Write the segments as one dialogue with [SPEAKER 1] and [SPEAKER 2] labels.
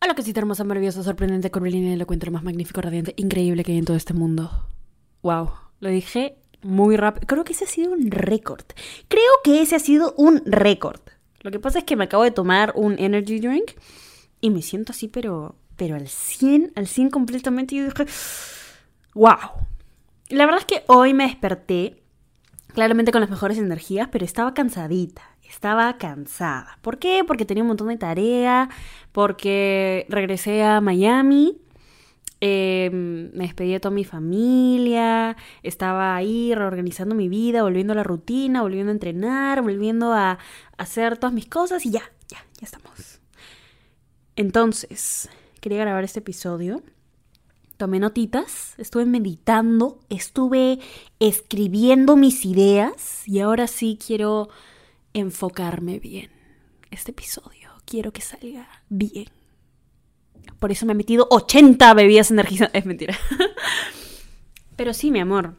[SPEAKER 1] Hola, cosita hermosa, maravillosa, sorprendente, curvilínea, elocuente, lo más magnífico, radiante, increíble que hay en todo este mundo. Wow, lo dije muy rápido. Creo que ese ha sido un récord. Creo que ese ha sido un récord. Lo que pasa es que me acabo de tomar un energy drink y me siento así, pero, pero al 100, al 100 completamente. Y yo dije, wow. La verdad es que hoy me desperté claramente con las mejores energías, pero estaba cansadita. Estaba cansada. ¿Por qué? Porque tenía un montón de tarea, porque regresé a Miami, eh, me despedí de toda mi familia, estaba ahí reorganizando mi vida, volviendo a la rutina, volviendo a entrenar, volviendo a hacer todas mis cosas y ya, ya, ya estamos. Entonces, quería grabar este episodio. Tomé notitas, estuve meditando, estuve escribiendo mis ideas y ahora sí quiero enfocarme bien. Este episodio quiero que salga bien. Por eso me he metido 80 bebidas energizantes. Es mentira. Pero sí, mi amor.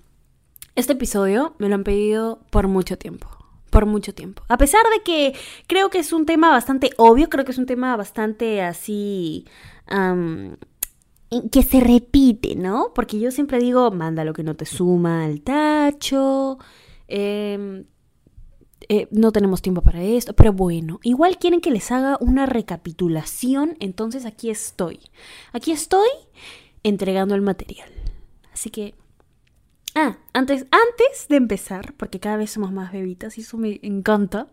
[SPEAKER 1] Este episodio me lo han pedido por mucho tiempo. Por mucho tiempo. A pesar de que creo que es un tema bastante obvio, creo que es un tema bastante así. que se repite, ¿no? Porque yo siempre digo, manda lo que no te suma al tacho. Eh, eh, no tenemos tiempo para esto, pero bueno, igual quieren que les haga una recapitulación, entonces aquí estoy. Aquí estoy entregando el material. Así que... Ah, antes, antes de empezar, porque cada vez somos más bebitas y eso me encanta.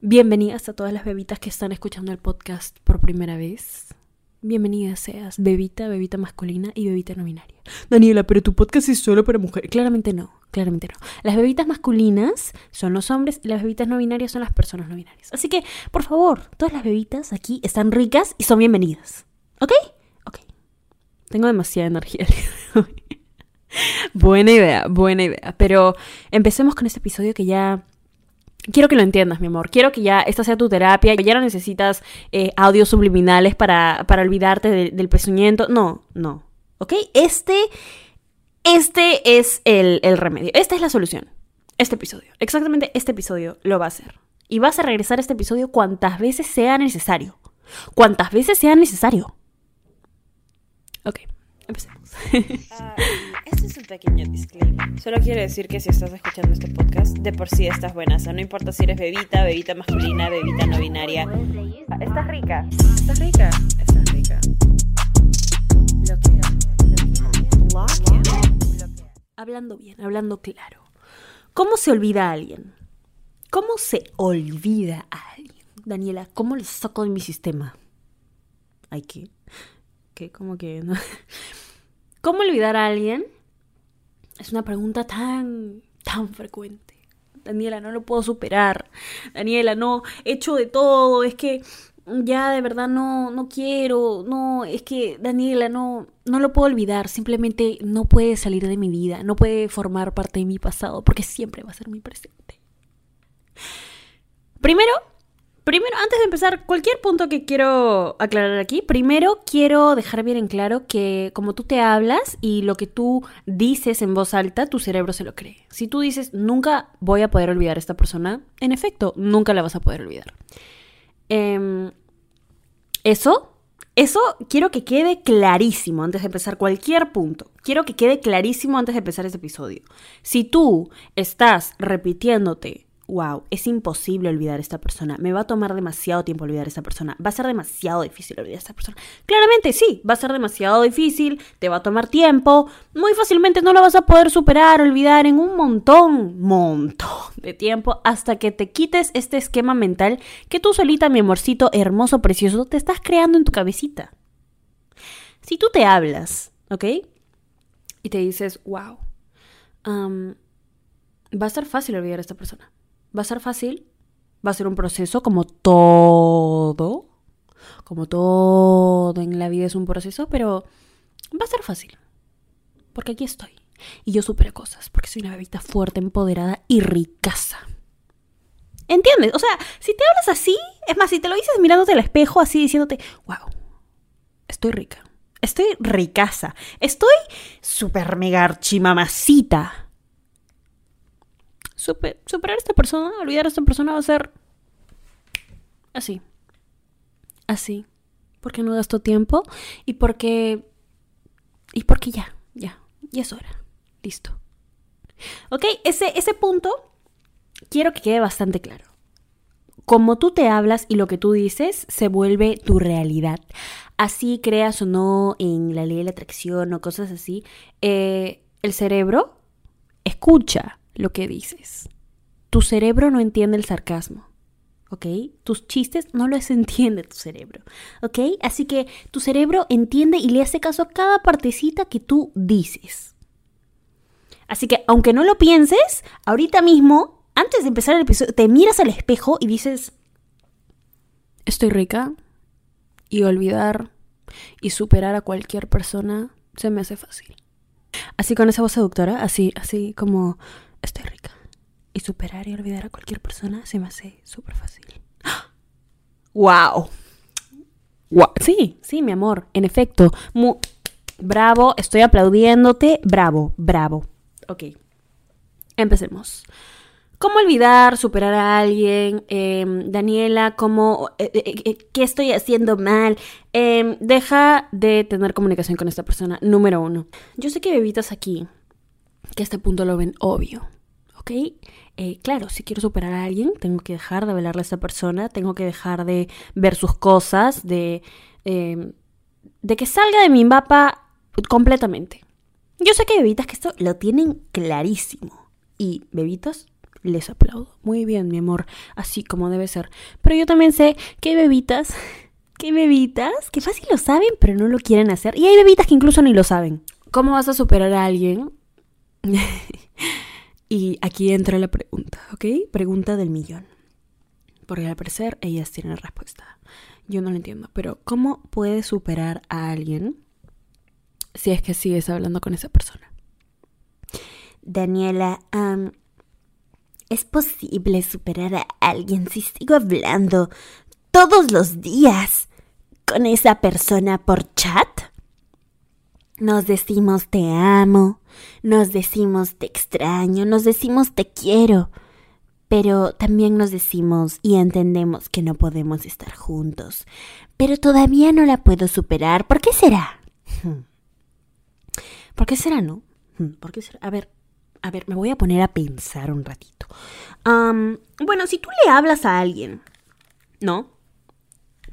[SPEAKER 1] Bienvenidas a todas las bebitas que están escuchando el podcast por primera vez. Bienvenida seas, bebita, bebita masculina y bebita no binaria. Daniela, pero tu podcast es solo para mujeres. Claramente no, claramente no. Las bebitas masculinas son los hombres y las bebitas no binarias son las personas no binarias. Así que, por favor, todas las bebitas aquí están ricas y son bienvenidas. ¿Ok? Ok. Tengo demasiada energía. buena idea, buena idea. Pero empecemos con este episodio que ya Quiero que lo entiendas, mi amor. Quiero que ya esta sea tu terapia. Ya no necesitas eh, audios subliminales para, para olvidarte del pezuñento. No, no. ¿Ok? Este, este es el, el remedio. Esta es la solución. Este episodio. Exactamente este episodio lo va a hacer. Y vas a regresar a este episodio cuantas veces sea necesario. Cuantas veces sea necesario. Ok, empecemos.
[SPEAKER 2] Ah, este es un pequeño disclaimer. Solo quiero decir que si estás escuchando este podcast, de por sí estás buena. O sea, no importa si eres bebita, bebita masculina, bebita no binaria.
[SPEAKER 3] Estás rica.
[SPEAKER 2] ¿Estás rica? Estás rica.
[SPEAKER 1] Hablando bien, hablando claro. ¿Cómo se olvida a alguien? ¿Cómo se olvida a alguien? Daniela, ¿cómo lo saco de mi sistema? ¿Hay qué? ¿Qué? ¿Cómo que? No? ¿Cómo olvidar a alguien? Es una pregunta tan, tan frecuente. Daniela, no lo puedo superar. Daniela, no, he hecho de todo. Es que ya de verdad no, no quiero. No, es que Daniela, no, no lo puedo olvidar. Simplemente no puede salir de mi vida. No puede formar parte de mi pasado porque siempre va a ser mi presente. Primero, Primero, antes de empezar, cualquier punto que quiero aclarar aquí, primero quiero dejar bien en claro que como tú te hablas y lo que tú dices en voz alta, tu cerebro se lo cree. Si tú dices, nunca voy a poder olvidar a esta persona, en efecto, nunca la vas a poder olvidar. Em, eso, eso quiero que quede clarísimo antes de empezar cualquier punto. Quiero que quede clarísimo antes de empezar este episodio. Si tú estás repitiéndote wow, es imposible olvidar a esta persona, me va a tomar demasiado tiempo olvidar a esta persona, va a ser demasiado difícil olvidar a esta persona. Claramente sí, va a ser demasiado difícil, te va a tomar tiempo, muy fácilmente no lo vas a poder superar, olvidar en un montón, montón de tiempo hasta que te quites este esquema mental que tú solita, mi amorcito hermoso, precioso, te estás creando en tu cabecita. Si tú te hablas, ¿ok? Y te dices, wow, va a ser fácil olvidar a esta persona ¿Va a ser fácil? Va a ser un proceso como todo. Como todo en la vida es un proceso, pero va a ser fácil. Porque aquí estoy. Y yo supero cosas, porque soy una bebita fuerte, empoderada y ricaza. ¿Entiendes? O sea, si te hablas así, es más, si te lo dices mirándote al espejo, así diciéndote, wow, estoy rica. Estoy ricaza. Estoy super mega archimamacita superar a esta persona, olvidar a esta persona va a ser así. Así. porque no gasto tiempo y porque... Y porque ya, ya, ya es hora. Listo. ¿Ok? Ese, ese punto quiero que quede bastante claro. Como tú te hablas y lo que tú dices se vuelve tu realidad. Así creas o no en la ley de la atracción o cosas así, eh, el cerebro escucha lo que dices. Tu cerebro no entiende el sarcasmo. ¿ok? Tus chistes no los entiende tu cerebro, ¿ok? Así que tu cerebro entiende y le hace caso a cada partecita que tú dices. Así que aunque no lo pienses, ahorita mismo, antes de empezar el episodio, te miras al espejo y dices, estoy rica y olvidar y superar a cualquier persona se me hace fácil. Así con esa voz seductora, así, así como estoy rica. Y superar y olvidar a cualquier persona se me hace súper fácil. ¡Wow! wow. Sí, sí, mi amor. En efecto. bravo, estoy aplaudiéndote. Bravo, bravo. Ok. Empecemos. ¿Cómo olvidar, superar a alguien? Em, Daniela, ¿cómo, eh, eh, eh, ¿qué estoy haciendo mal? Em, deja de tener comunicación con esta persona, número uno. Yo sé que bebitas aquí, que este punto lo ven obvio, ¿ok? claro, si quiero superar a alguien, tengo que dejar de hablarle a esa persona, tengo que dejar de ver sus cosas, de, em, de que salga de mi mapa completamente. Yo sé que hay bebitas que esto lo tienen clarísimo. Y bebitas, les aplaudo. Muy bien, mi amor, así como debe ser. Pero yo también sé que hay bebitas, que hay bebitas que fácil lo saben, pero no lo quieren hacer. Y hay bebitas que incluso ni lo saben. ¿Cómo vas a superar a alguien? y aquí entra la pregunta, ¿ok? Pregunta del millón. Porque al parecer ellas tienen respuesta. Yo no lo entiendo, pero ¿cómo puedes superar a alguien si es que sigues hablando con esa persona?
[SPEAKER 3] Daniela, ¿es posible superar a alguien si sigo hablando todos los días con esa persona por chat? Nos decimos te amo, nos decimos te extraño, nos decimos te quiero, pero también nos decimos y entendemos que no podemos estar juntos. Pero todavía no la puedo superar. ¿Por qué será?
[SPEAKER 1] ¿Por qué será, no? ¿Por qué será? A ver, a ver, me voy a poner a pensar un ratito. bueno, si tú le hablas a alguien, ¿no?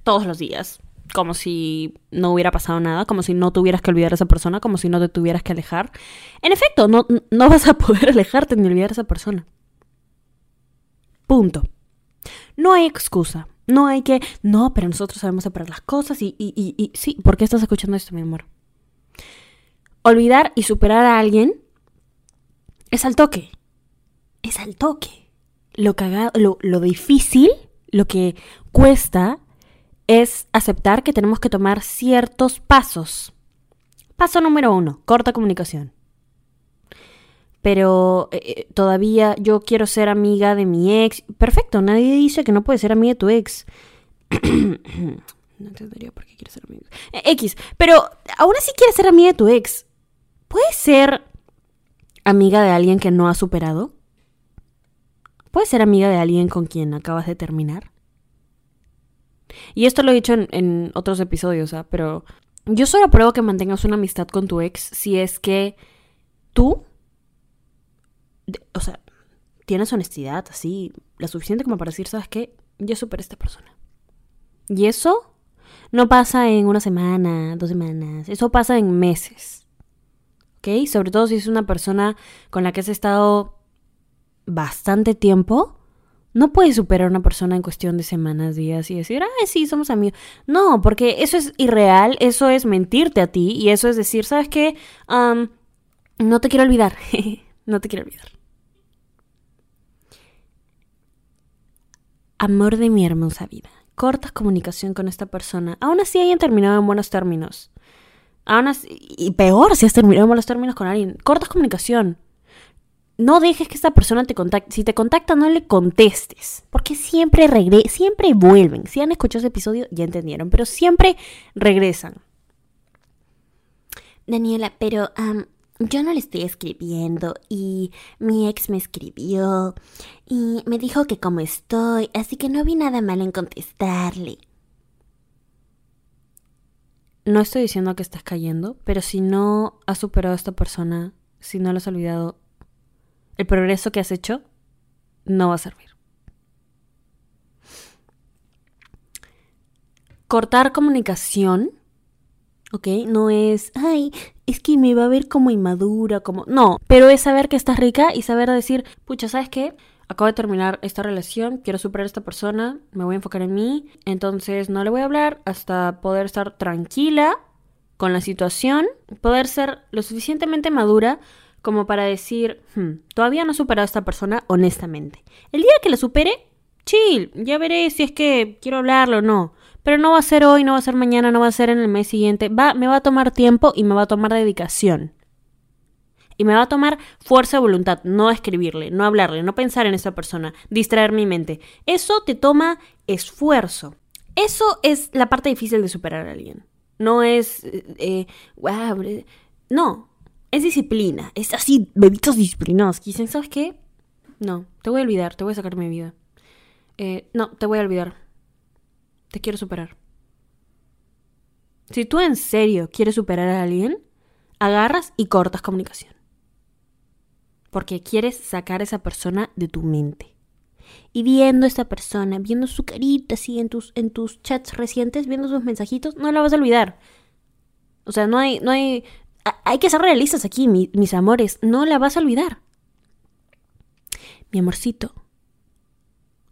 [SPEAKER 1] Todos los días, como si no hubiera pasado nada, como si no tuvieras que olvidar a esa persona, como si no te tuvieras que alejar. En efecto, no, no vas a poder alejarte ni olvidar a esa persona. Punto. No hay excusa. No hay que, no, pero nosotros sabemos separar las cosas y, y, y, y sí, ¿por qué estás escuchando esto, mi amor? Olvidar y superar a alguien es al toque. Es al toque. Lo, cagado, lo, lo difícil, lo que cuesta, es aceptar que tenemos que tomar ciertos pasos. Paso número uno, corta comunicación. Pero eh, eh, todavía yo quiero ser amiga de mi ex. Perfecto, nadie dice que no puedes ser amiga de tu ex. no entendería por qué quieres ser amiga. Eh, X, pero aún así quieres ser amiga de tu ex. ¿Puedes ser amiga de alguien que no ha superado? ¿Puedes ser amiga de alguien con quien acabas de terminar? Y esto lo he dicho en, otros episodios, ¿ah? pero yo solo apruebo que mantengas una amistad con tu ex si es que tú, o sea, tienes honestidad así, la suficiente como para decir, ¿sabes qué? Yo superé a esta persona. Y eso no pasa en una semana, dos semanas, eso pasa en meses. Sobre todo si es una persona con la que has estado bastante tiempo, no puedes superar a una persona en cuestión de semanas, días y decir, ay, sí, somos amigos. No, porque eso es irreal, eso es mentirte a ti y eso es decir, ¿sabes qué? no te quiero olvidar, no te quiero olvidar. Amor de mi hermosa vida. Cortas comunicación con esta persona. Aún así hayan terminado en buenos términos y peor si has terminado malos términos con alguien, cortas comunicación. No dejes que esta persona te contacte. Si te contacta, no le contestes. Porque siempre regresan, siempre vuelven. Si han escuchado ese episodio, ya entendieron. Pero siempre regresan.
[SPEAKER 3] Daniela, pero yo no le estoy escribiendo y mi ex me escribió y me dijo que cómo estoy, así que no vi nada mal en contestarle.
[SPEAKER 1] no estoy diciendo que estás cayendo, pero si no has superado a esta persona, si no lo has olvidado, el progreso que has hecho no va a servir. Cortar comunicación, ¿ok? No es, ay, es que me va a ver como inmadura, como... No, pero es saber que estás rica y saber decir, pucha, ¿sabes qué? Acabo de terminar esta relación, quiero superar a esta persona, me voy a enfocar en mí, entonces no le voy a hablar hasta poder estar tranquila con la situación, poder ser lo suficientemente madura como para decir, "Hmm, todavía no he superado a esta persona honestamente. El día que la supere, chill, ya veré si es que quiero hablarlo o no. Pero no va a ser hoy, no va a ser mañana, no va a ser en el mes siguiente. Va, me va a tomar tiempo y me va a tomar dedicación. Y me va a tomar fuerza de voluntad, no escribirle, no hablarle, no pensar en esa persona, distraer mi mente. Eso te toma esfuerzo. Eso es la parte difícil de superar a alguien. No es, eh, wow, eh, no, es disciplina. Es así, bebitos disciplinados. Dicen, ¿sabes qué? No, te voy a olvidar, te voy a sacar mi vida. Eh, no, te voy a olvidar. Te quiero superar. Si tú en serio quieres superar a alguien, agarras y cortas comunicación. Porque quieres sacar a esa persona de tu mente. Y viendo a esta persona, viendo su carita así en tus, en tus chats recientes, viendo sus mensajitos, no la vas a olvidar. O sea, no hay, no hay, hay que ser realistas aquí, mi- mis amores, no la vas a olvidar. Mi amorcito,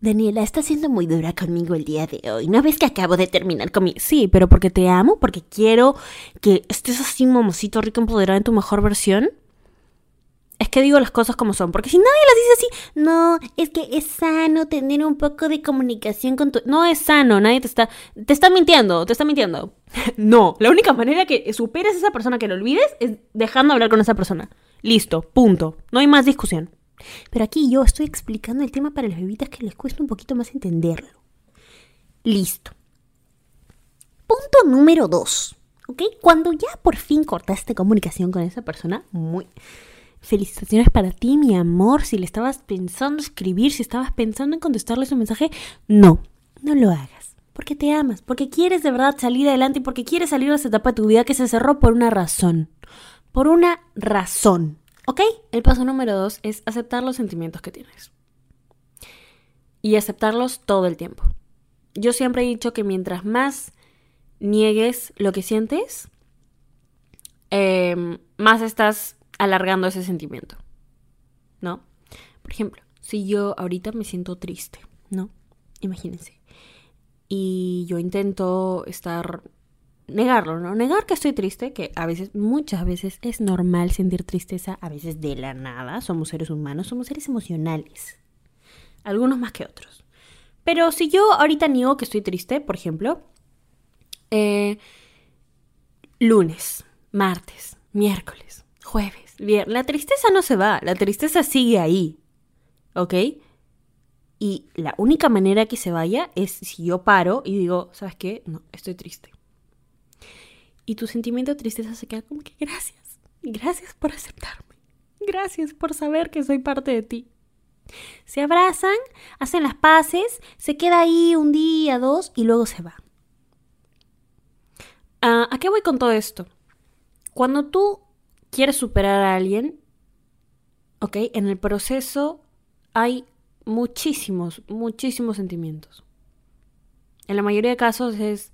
[SPEAKER 3] Daniela, estás siendo muy dura conmigo el día de hoy. ¿No ves que acabo de terminar con mi...
[SPEAKER 1] Sí, pero porque te amo, porque quiero que estés así, mamacito rico, empoderado en tu mejor versión. Es que digo las cosas como son, porque si nadie las dice así,
[SPEAKER 3] No, es que es sano tener un poco de comunicación con tu...
[SPEAKER 1] no es sano, nadie te está, te está mintiendo, te está mintiendo. no, la única manera que superes a esa persona, que lo olvides, es dejando de hablar con esa persona. Listo, punto. No hay más discusión.
[SPEAKER 3] Pero aquí yo estoy explicando el tema para las bebitas que les cuesta un poquito más entenderlo. Listo. Punto número dos. ¿Ok? Cuando ya por fin cortaste comunicación con esa persona, muy... Felicitaciones para ti, mi amor. Si le estabas pensando escribir, si estabas pensando en contestarle su mensaje, no, no lo hagas. Porque te amas, porque quieres de verdad salir adelante y porque quieres salir de esa etapa de tu vida que se cerró por una razón. Por una razón. ¿Ok?
[SPEAKER 1] El paso número dos es aceptar los sentimientos que tienes. Y aceptarlos todo el tiempo. Yo siempre he dicho que mientras más niegues lo que sientes, eh, más estás alargando ese sentimiento. ¿No? Por ejemplo, si yo ahorita me siento triste, ¿no? Imagínense. Y yo intento estar negarlo, ¿no? Negar que estoy triste, que a veces, muchas veces es normal sentir tristeza, a veces de la nada, somos seres humanos, somos seres emocionales, algunos más que otros. Pero si yo ahorita niego que estoy triste, por ejemplo, eh, lunes, martes, miércoles, jueves, viernes, la tristeza no se va, la tristeza sigue ahí, ¿ok? Y la única manera que se vaya es si yo paro y digo, ¿sabes qué? No, estoy triste. Y tu sentimiento de tristeza se queda como que gracias. Gracias por aceptarme. Gracias por saber que soy parte de ti. Se abrazan, hacen las paces, se queda ahí un día, dos y luego se va. Ah, ¿A qué voy con todo esto? Cuando tú quieres superar a alguien, ¿ok? En el proceso hay muchísimos, muchísimos sentimientos. En la mayoría de casos es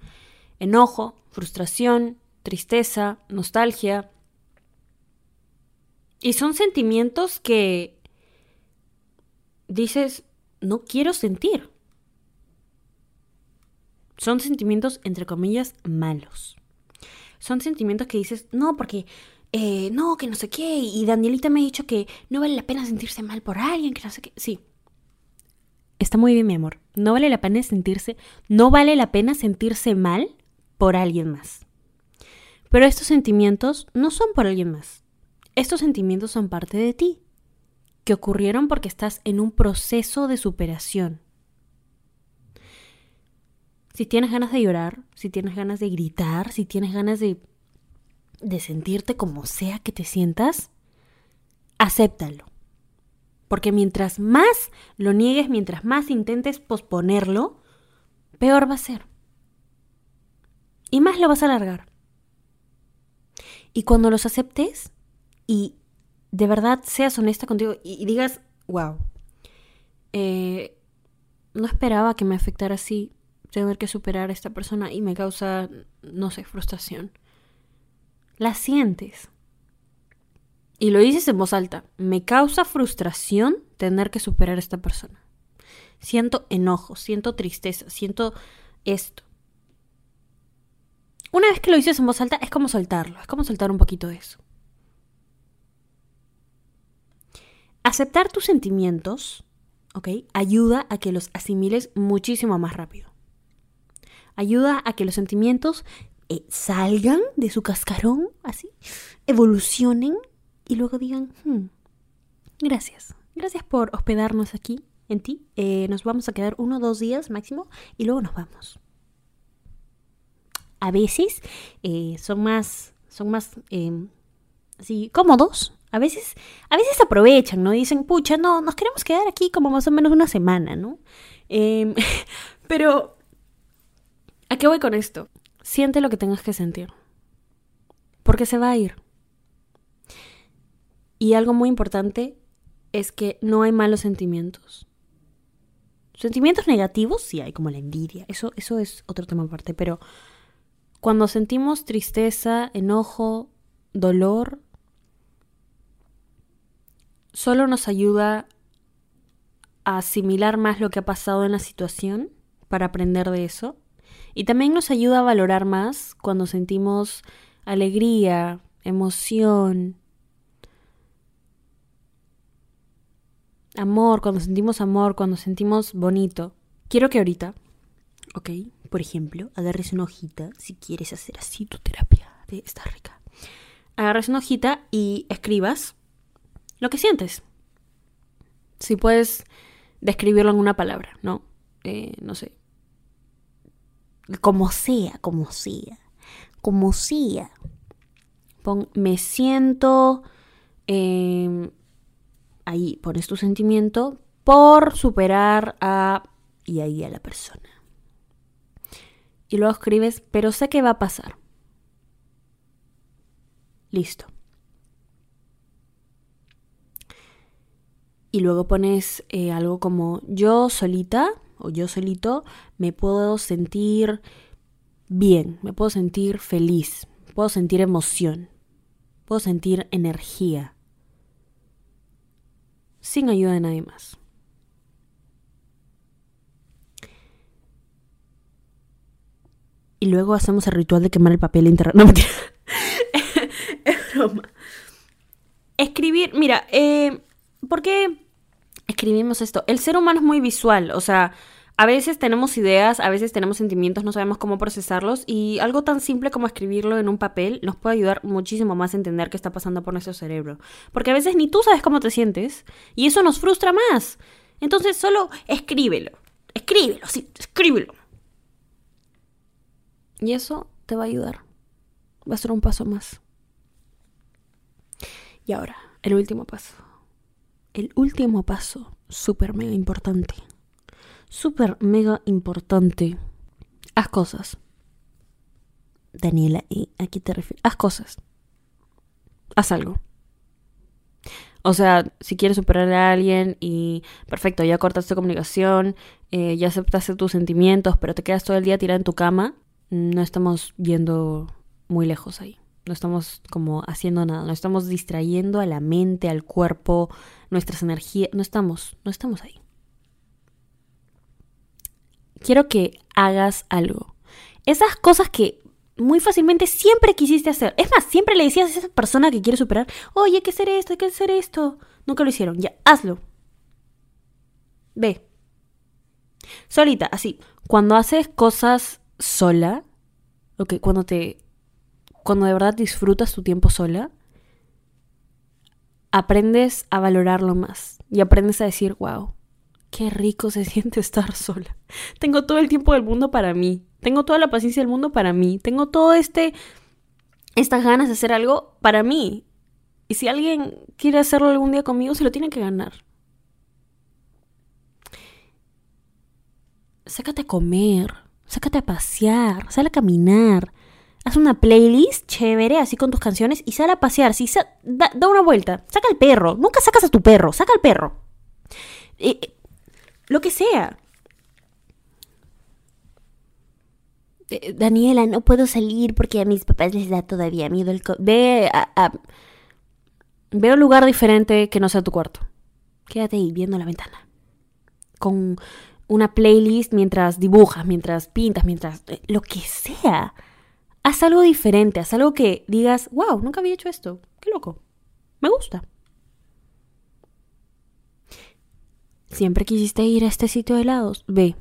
[SPEAKER 1] enojo, frustración, tristeza, nostalgia. Y son sentimientos que dices, no quiero sentir. Son sentimientos, entre comillas, malos. Son sentimientos que dices, no, porque, eh, no, que no sé qué. Y Danielita me ha dicho que no vale la pena sentirse mal por alguien, que no sé qué. Sí. Está muy bien, mi amor. No vale la pena sentirse, no vale la pena sentirse mal por alguien más. Pero estos sentimientos no son por alguien más. Estos sentimientos son parte de ti, que ocurrieron porque estás en un proceso de superación. Si tienes ganas de llorar, si tienes ganas de gritar, si tienes ganas de, de sentirte como sea que te sientas, acéptalo. Porque mientras más lo niegues, mientras más intentes posponerlo, peor va a ser. Y más lo vas a alargar. Y cuando los aceptes y de verdad seas honesta contigo y, digas, wow, eh, no esperaba que me afectara así tener que superar a esta persona y me causa, no sé, frustración. La sientes. Y lo dices en voz alta. Me causa frustración tener que superar a esta persona. Siento enojo, siento tristeza, siento esto. Una vez que lo dices en voz alta, es como soltarlo, es como soltar un poquito de eso. Aceptar tus sentimientos, ¿ok? Ayuda a que los asimiles muchísimo más rápido. Ayuda a que los sentimientos eh, salgan de su cascarón, así, evolucionen y luego digan, hmm, gracias, gracias por hospedarnos aquí, en ti. Eh, nos vamos a quedar uno o dos días máximo y luego nos vamos a veces eh, son más, son más em, así cómodos. A veces, a veces aprovechan, ¿no? Dicen, pucha, no, nos queremos quedar aquí como más o menos una semana, ¿no? Em, pero, ¿a qué voy con esto? Siente lo que tengas que sentir. Porque se va a ir. Y algo muy importante es que no hay malos sentimientos. Sentimientos negativos sí hay, como la envidia. Eso, eso es otro tema aparte, pero cuando sentimos tristeza, enojo, dolor, solo nos ayuda a asimilar más lo que ha pasado en la situación para aprender de eso. Y también nos ayuda a valorar más cuando sentimos alegría, emoción, amor, cuando sentimos amor, cuando sentimos bonito. Quiero que ahorita, ¿ok? Por ejemplo, agarres una hojita, si quieres hacer así tu terapia, de está rica. Agarres una hojita y escribas lo que sientes. Si puedes describirlo en una palabra, ¿no? Eh, no sé. Como sea, como sea. Como sea. Pon, me siento. Em, ahí pones tu sentimiento por superar a. y ahí a la persona y luego escribes, pero sé que va a pasar. Listo. Y luego pones eh, algo como yo solita o yo solito me puedo sentir bien, me puedo sentir feliz, puedo sentir emoción, puedo sentir energía, sin ayuda de nadie más. y luego hacemos el ritual de quemar el papel internet. No, es broma. Escribir, mira, eh, ¿por qué escribimos esto? El ser humano es muy visual, o sea, a veces tenemos ideas, a veces tenemos sentimientos, no sabemos cómo procesarlos y algo tan simple como escribirlo en un papel nos puede ayudar muchísimo más a entender qué está pasando por nuestro cerebro. Porque a veces ni tú sabes cómo te sientes y eso nos frustra más. Entonces solo escríbelo, escríbelo, sí, escríbelo. Y eso te va a ayudar. Va a ser un paso más. Y ahora, el último paso. El último paso, súper mega importante. Súper mega importante. Haz cosas. Daniela, ¿y a qué te refieres? Haz cosas. Haz algo. O sea, si quieres superar a alguien y perfecto, ya cortaste comunicación, eh, ya aceptaste tus sentimientos, pero te quedas todo el día tirada en tu cama, no estamos yendo muy lejos ahí. No estamos como haciendo nada, no estamos distrayendo a la mente, al cuerpo, nuestras energías, no estamos, no estamos ahí. Quiero que hagas algo. Esas cosas que muy fácilmente siempre quisiste hacer. Es más, siempre le decías a esa persona que quiere superar, oye, hay que hacer esto, hay que hacer esto. Nunca lo hicieron. Ya, hazlo. Ve. Solita, así. Cuando haces cosas sola, que cuando te, cuando de verdad disfrutas tu tiempo sola, aprendes a valorarlo más y aprendes a decir, wow, qué rico se siente estar sola. Tengo todo el tiempo del mundo para mí, tengo toda la paciencia del mundo para mí, tengo todo este, estas ganas de hacer algo para mí. Y si alguien quiere hacerlo algún día conmigo, se lo tiene que ganar. Sácate a comer, sácate a pasear, sal a caminar, Haz una playlist chévere, así con tus canciones, y sal a pasear. Si da, da una vuelta. Saca al perro. Nunca sacas a tu perro. Saca al perro. Eh, eh, lo que sea.
[SPEAKER 3] Eh, Daniela, no puedo salir porque a mis papás les da todavía miedo el co-
[SPEAKER 1] Ve a, ve a un lugar diferente que no sea tu cuarto. Quédate ahí viendo la ventana. Con una playlist mientras dibujas, mientras pintas, mientras... lo que sea. Haz algo diferente, haz algo que digas, wow, nunca había hecho esto. Qué loco. Me gusta. Siempre quisiste ir a este sitio de helados. Ve.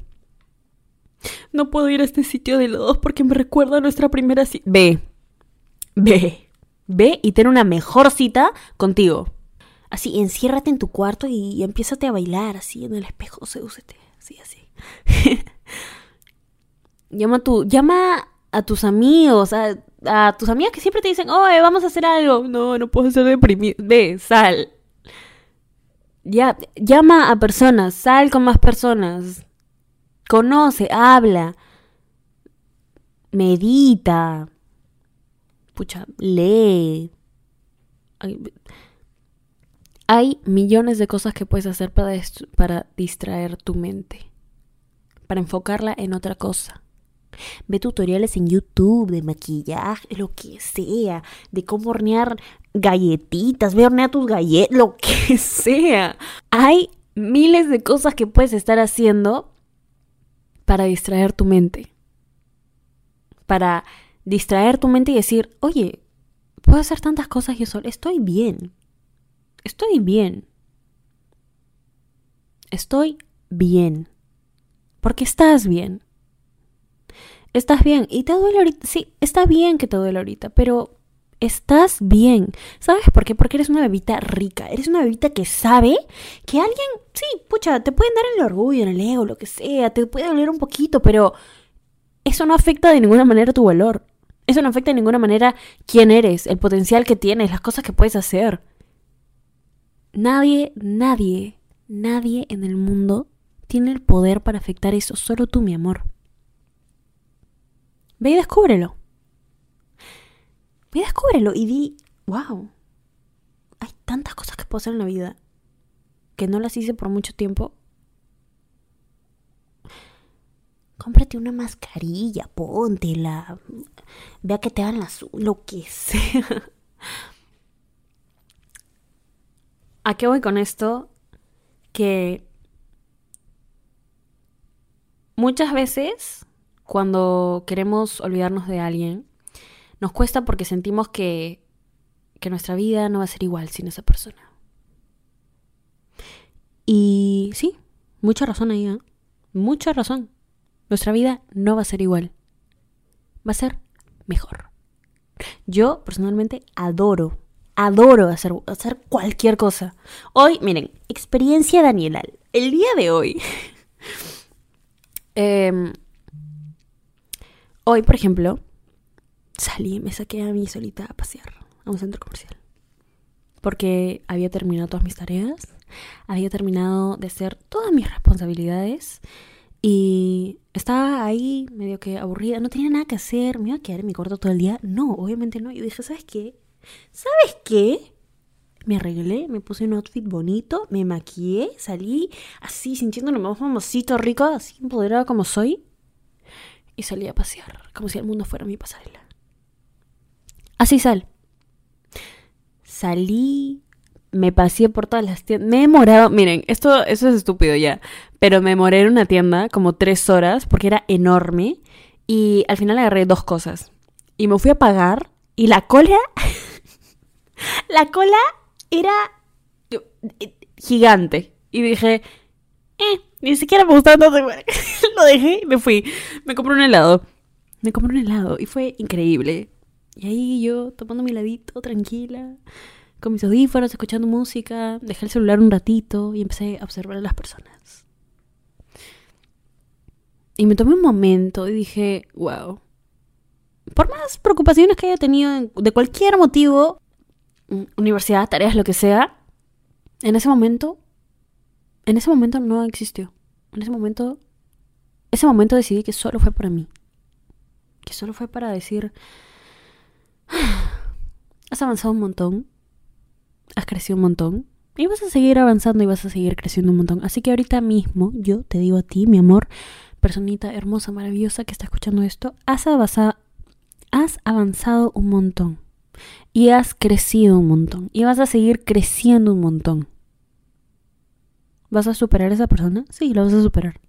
[SPEAKER 1] No puedo ir a este sitio de helados porque me recuerda a nuestra primera cita. Ve. Ve. Ve y ten una mejor cita contigo. Así, enciérrate en tu cuarto y, y a bailar así en el espejo, sedúcete, así, así. llama tu, llama a tus amigos, a, a tus amigas que siempre te dicen, oye, vamos a hacer algo. No, no puedo ser deprimido. Ve, sal. Ya, llama a personas, sal con más personas. Conoce, habla. Medita. Pucha, lee. Ay, hay millones de cosas que puedes hacer para distraer tu mente. Para enfocarla en otra cosa. Ve tutoriales en YouTube de maquillaje, lo que sea. De cómo hornear galletitas. Ve hornear tus galletas, lo que sea. Hay miles de cosas que puedes estar haciendo para distraer tu mente. Para distraer tu mente y decir, oye, puedo hacer tantas cosas yo solo. Estoy bien. Estoy bien. Estoy bien. Porque estás bien. Estás bien. Y te duele ahorita. Sí, está bien que te duele ahorita, pero estás bien. ¿Sabes por qué? Porque eres una bebita rica. Eres una bebita que sabe que alguien, sí, pucha, te pueden dar el orgullo, en el ego, lo que sea. Te puede doler un poquito, pero eso no afecta de ninguna manera tu valor. Eso no afecta de ninguna manera quién eres, el potencial que tienes, las cosas que puedes hacer. Nadie, nadie, nadie en el mundo tiene el poder para afectar eso, solo tú, mi amor. Ve y descúbrelo. Ve y descúbrelo y di, wow, hay tantas cosas que puedo hacer en la vida que no las hice por mucho tiempo. Cómprate una mascarilla, póntela. Ve a que te hagan las lo que sea. ¿A qué voy con esto? Que muchas veces cuando queremos olvidarnos de alguien, nos cuesta porque sentimos que, que nuestra vida no va a ser igual sin esa persona. Y sí, mucha razón ahí, ¿eh? Mucha razón. Nuestra vida no va a ser igual. Va a ser mejor. Yo personalmente adoro, adoro hacer, hacer cualquier cosa. Hoy, miren, experiencia Daniela. El día de hoy. em, hoy, por ejemplo, salí y me saqué a mí solita a pasear a un centro comercial. Porque había terminado todas mis tareas, había terminado de hacer todas mis responsabilidades y estaba ahí medio que aburrida, no tenía nada que hacer, me iba a quedar en mi cuarto todo el día. No, obviamente no. Yo dije, ¿sabes qué? ¿Sabes qué? Me arreglé, me puse un outfit bonito, me maquillé, salí así sintiéndome más famosito, rico, así empoderada como soy. Y salí a pasear, como si el mundo fuera mi pasarela. Así sal. Salí, me paseé por todas las tiendas. Me he demorado, miren, esto, eso es estúpido ya, pero me demoré en una tienda como tres horas porque era enorme y al final agarré dos cosas. Y me fui a pagar y la cola, la cola era eh, gigante. Y dije, eh, ni siquiera me gustaba tanto. Lo dejé y me fui. Me compré un helado. Me compré un helado y fue increíble. Y ahí yo tomando mi heladito, tranquila, con mis audífonos, escuchando música, dejé el celular un ratito y empecé a observar a las personas. Y me tomé un momento y dije, wow. Por más preocupaciones que haya tenido en- de cualquier motivo, mm, universidad, tareas, lo que sea, en ese momento, en ese momento no existió. En ese momento, ese momento decidí que solo fue para mí. que solo fue para decir, has avanzado un montón, has crecido un montón, y vas a seguir avanzando y vas a seguir creciendo un montón. Así que ahorita mismo yo te digo a ti, mi amor, personita hermosa, maravillosa que está escuchando esto, has avanzado, has avanzado un montón. Y has crecido un montón. Y vas a seguir creciendo un montón. ¿Vas a superar a esa persona? Sí, la vas a superar.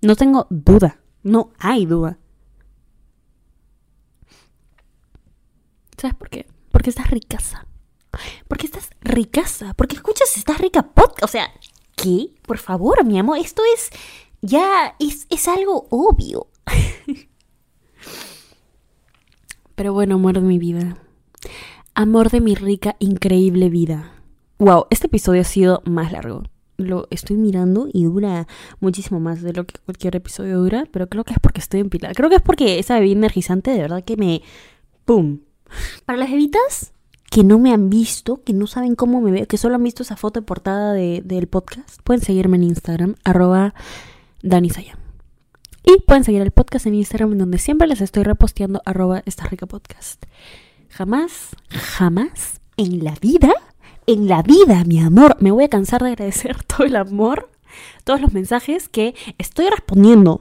[SPEAKER 1] No tengo duda. No hay duda. ¿Sabes por qué? Porque estás ricaza. Porque estás ricaza. Porque escuchas, estás rica podcast. O sea, ¿qué? Por favor, mi amor, esto es. Ya es, es algo obvio. Pero bueno, amor de mi vida. Amor de mi rica, increíble vida. Wow, este episodio ha sido más largo. Lo estoy mirando y dura muchísimo más de lo que cualquier episodio dura, pero creo que es porque estoy empilada. Creo que es porque esa bebida energizante de verdad que me... ¡Pum! Para las bebitas que no me han visto, que no saben cómo me veo, que solo han visto esa foto de portada de, del podcast, pueden seguirme en Instagram, arroba Danisayam. Y pueden seguir el podcast en Instagram, en donde siempre les estoy reposteando arroba esta rica podcast. Jamás, jamás en la vida, en la vida, mi amor, me voy a cansar de agradecer todo el amor, todos los mensajes que estoy respondiendo.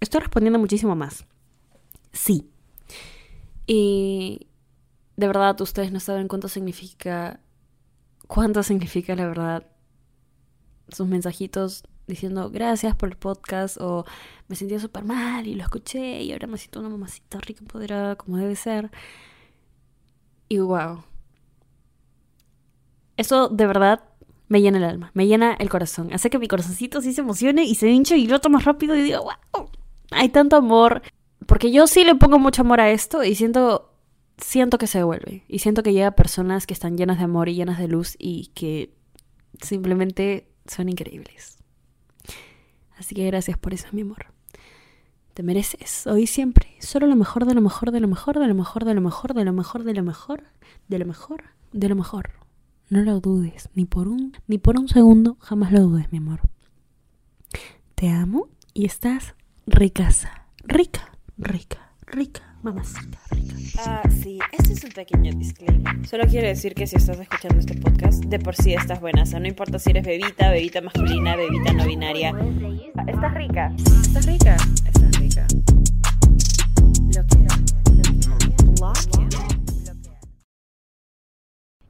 [SPEAKER 1] Estoy respondiendo muchísimo más. Sí. Y de verdad, ustedes no saben cuánto significa, cuánto significa la verdad sus mensajitos diciendo gracias por el podcast o me sentía súper mal y lo escuché y ahora me siento una mamacita rica empoderada como debe ser. Y wow. Eso de verdad me llena el alma, me llena el corazón. Hace que mi corazoncito sí se emocione y se hinche y lo más rápido y digo, wow, hay tanto amor. Porque yo sí le pongo mucho amor a esto y siento, siento que se devuelve. Y siento que llega personas que están llenas de amor y llenas de luz y que simplemente son increíbles. Así que gracias por eso, mi amor. Te mereces hoy siempre solo lo mejor de lo mejor de lo mejor de lo mejor de lo mejor de lo mejor de lo mejor de lo mejor de lo mejor. No lo dudes ni por un ni por un segundo, jamás lo dudes, mi amor. Te amo y estás ricaza, rica, rica, rica. Mamacita rica.
[SPEAKER 2] Ah, sí, este es un pequeño disclaimer. Solo quiero decir que si estás escuchando este podcast, de por sí estás buena. O sea, no importa si eres bebita, bebita masculina, bebita no binaria. Ah, Estás rica. Estás rica. Estás rica.